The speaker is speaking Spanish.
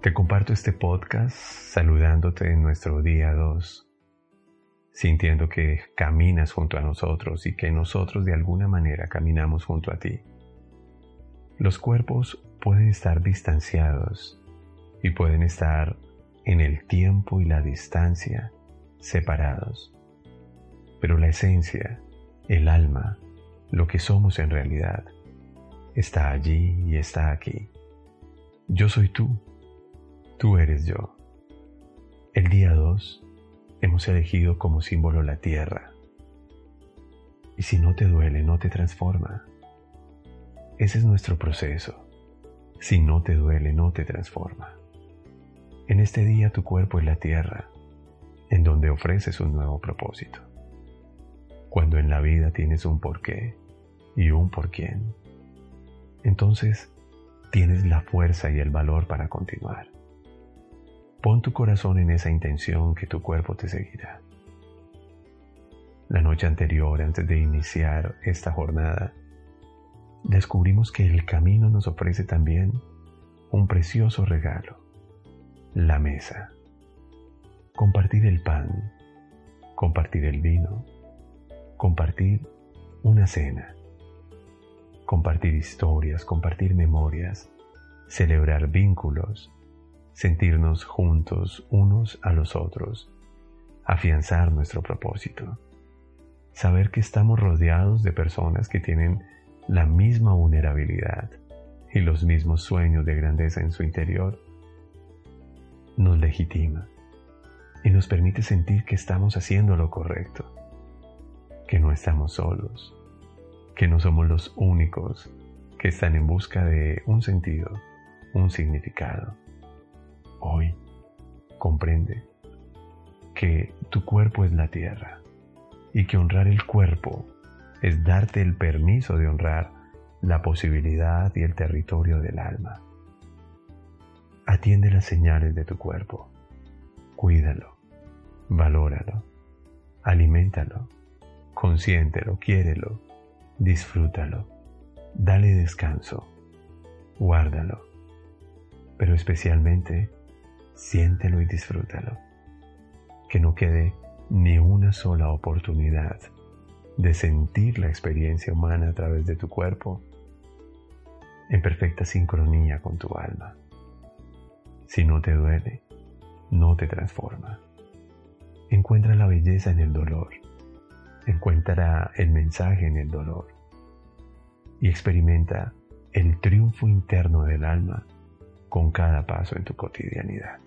Te comparto este podcast saludándote en nuestro día 2, sintiendo que caminas junto a nosotros y que nosotros de alguna manera caminamos junto a ti. Los cuerpos pueden estar distanciados y pueden estar en el tiempo y la distancia separados, pero la esencia, el alma, lo que somos en realidad, está allí y está aquí. Yo soy tú Tú eres yo. El día 2 hemos elegido como símbolo la tierra. Y si no te duele, no te transforma. Ese es nuestro proceso. Si no te duele, no te transforma. En este día tu cuerpo es la tierra, en donde ofreces un nuevo propósito. Cuando en la vida tienes un porqué y un por quién, entonces tienes la fuerza y el valor para continuar. Pon tu corazón en esa intención que tu cuerpo te seguirá. La noche anterior, antes de iniciar esta jornada, descubrimos que el camino nos ofrece también un precioso regalo, la mesa. Compartir el pan, compartir el vino, compartir una cena, compartir historias, compartir memorias, celebrar vínculos, sentirnos juntos unos a los otros, afianzar nuestro propósito, saber que estamos rodeados de personas que tienen la misma vulnerabilidad y los mismos sueños de grandeza en su interior, nos legitima y nos permite sentir que estamos haciendo lo correcto, que no estamos solos, que no somos los únicos que están en busca de un sentido, un significado hoy comprende que tu cuerpo es la tierra y que honrar el cuerpo es darte el permiso de honrar la posibilidad y el territorio del alma. Atiende las señales de tu cuerpo, cuídalo, valóralo, aliméntalo, consiéntelo, quiérelo, disfrútalo, dale descanso, guárdalo, pero especialmente siéntelo y disfrútalo. Que no quede ni una sola oportunidad de sentir la experiencia humana a través de tu cuerpo en perfecta sincronía con tu alma. Si no te duele, no te transforma. Encuentra la belleza en el dolor. Encuentra el mensaje en el dolor. Y experimenta el triunfo interno del alma con cada paso en tu cotidianidad.